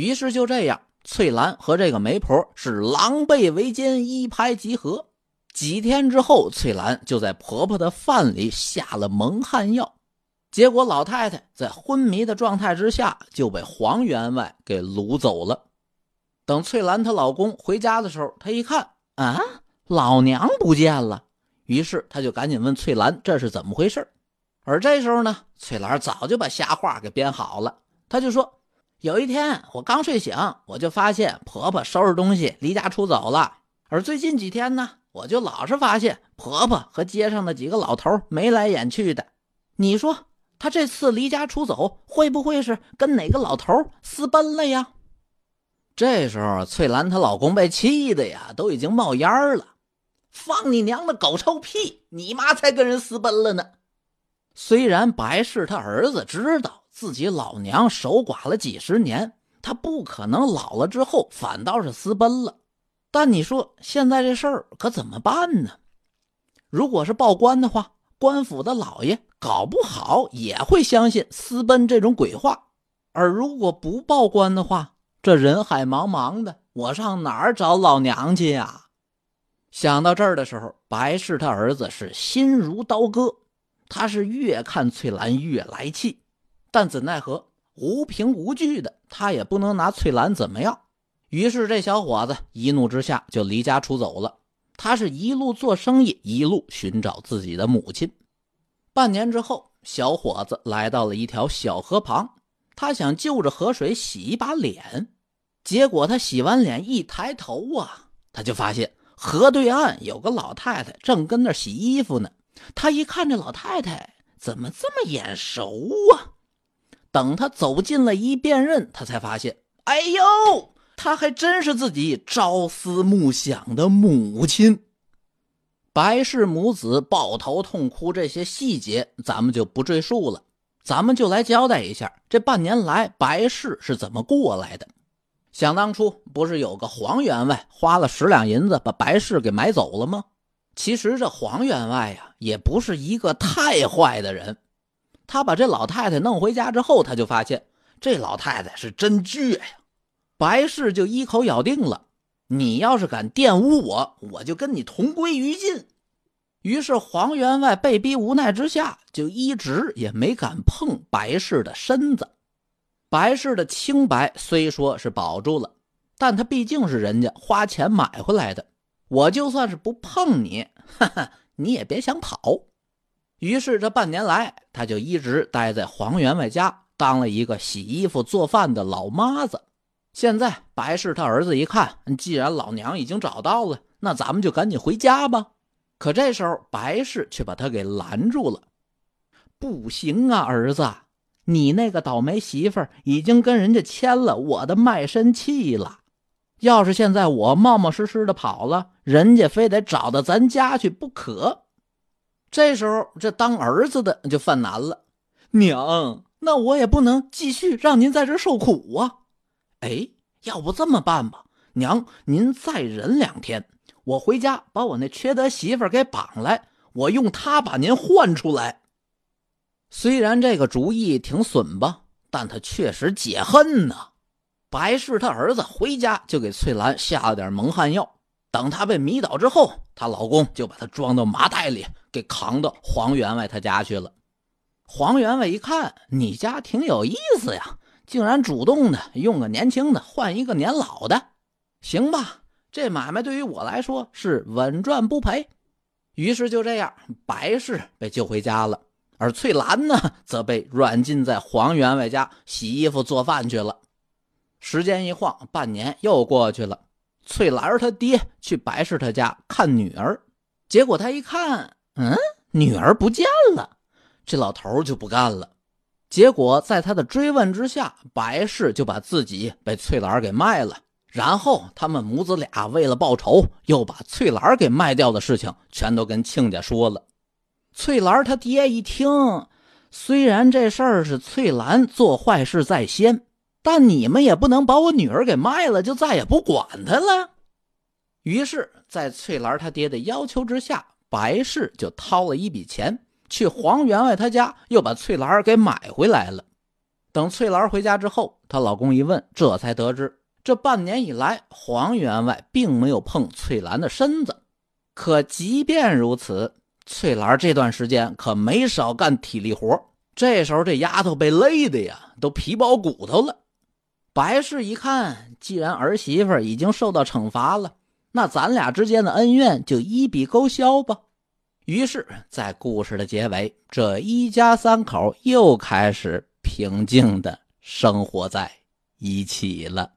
于是就这样，翠兰和这个媒婆是狼狈为奸，一拍即合。几天之后，翠兰就在婆婆的饭里下了蒙汗药，结果老太太在昏迷的状态之下就被黄员外给掳走了。等翠兰她老公回家的时候，她一看啊，老娘不见了，于是她就赶紧问翠兰这是怎么回事而这时候呢，翠兰早就把瞎话给编好了，她就说。有一天，我刚睡醒，我就发现婆婆收拾东西离家出走了。而最近几天呢，我就老是发现婆婆和街上的几个老头眉来眼去的。你说她这次离家出走，会不会是跟哪个老头私奔了呀？这时候，翠兰她老公被气的呀，都已经冒烟了。放你娘的狗臭屁！你妈才跟人私奔了呢。虽然白氏他儿子知道。自己老娘守寡了几十年，她不可能老了之后反倒是私奔了。但你说现在这事儿可怎么办呢？如果是报官的话，官府的老爷搞不好也会相信私奔这种鬼话。而如果不报官的话，这人海茫茫的，我上哪儿找老娘去呀？想到这儿的时候，白氏他儿子是心如刀割，他是越看翠兰越来气。但怎奈何无凭无据的，他也不能拿翠兰怎么样。于是这小伙子一怒之下就离家出走了。他是一路做生意，一路寻找自己的母亲。半年之后，小伙子来到了一条小河旁，他想就着河水洗一把脸。结果他洗完脸一抬头啊，他就发现河对岸有个老太太正跟那洗衣服呢。他一看这老太太怎么这么眼熟啊？等他走近了一辨认，他才发现，哎呦，他还真是自己朝思暮想的母亲。白氏母子抱头痛哭，这些细节咱们就不赘述了，咱们就来交代一下这半年来白氏是怎么过来的。想当初不是有个黄员外花了十两银子把白氏给买走了吗？其实这黄员外呀，也不是一个太坏的人。他把这老太太弄回家之后，他就发现这老太太是真倔呀。白氏就一口咬定了：“你要是敢玷污我，我就跟你同归于尽。”于是黄员外被逼无奈之下，就一直也没敢碰白氏的身子。白氏的清白虽说是保住了，但他毕竟是人家花钱买回来的，我就算是不碰你，哈哈，你也别想跑。于是这半年来，他就一直待在黄员外家，当了一个洗衣服、做饭的老妈子。现在白氏他儿子一看，既然老娘已经找到了，那咱们就赶紧回家吧。可这时候白氏却把他给拦住了：“不行啊，儿子，你那个倒霉媳妇已经跟人家签了我的卖身契了。要是现在我冒冒失失的跑了，人家非得找到咱家去不可。”这时候，这当儿子的就犯难了。娘，那我也不能继续让您在这受苦啊！哎，要不这么办吧，娘，您再忍两天，我回家把我那缺德媳妇给绑来，我用她把您换出来。虽然这个主意挺损吧，但他确实解恨呐。白氏他儿子回家就给翠兰下了点蒙汗药。等她被迷倒之后，她老公就把她装到麻袋里，给扛到黄员外他家去了。黄员外一看，你家挺有意思呀，竟然主动的用个年轻的换一个年老的，行吧，这买卖对于我来说是稳赚不赔。于是就这样，白氏被救回家了，而翠兰呢，则被软禁在黄员外家洗衣服做饭去了。时间一晃，半年又过去了。翠兰儿他爹去白氏他家看女儿，结果他一看，嗯，女儿不见了。这老头就不干了。结果在他的追问之下，白氏就把自己被翠兰给卖了。然后他们母子俩为了报仇，又把翠兰给卖掉的事情全都跟亲家说了。翠兰他爹一听，虽然这事儿是翠兰做坏事在先。但你们也不能把我女儿给卖了，就再也不管她了。于是，在翠兰他爹的要求之下，白氏就掏了一笔钱，去黄员外他家，又把翠兰给买回来了。等翠兰回家之后，她老公一问，这才得知这半年以来，黄员外并没有碰翠兰的身子。可即便如此，翠兰这段时间可没少干体力活。这时候，这丫头被累的呀，都皮包骨头了。白氏一看，既然儿媳妇已经受到惩罚了，那咱俩之间的恩怨就一笔勾销吧。于是，在故事的结尾，这一家三口又开始平静的生活在一起了。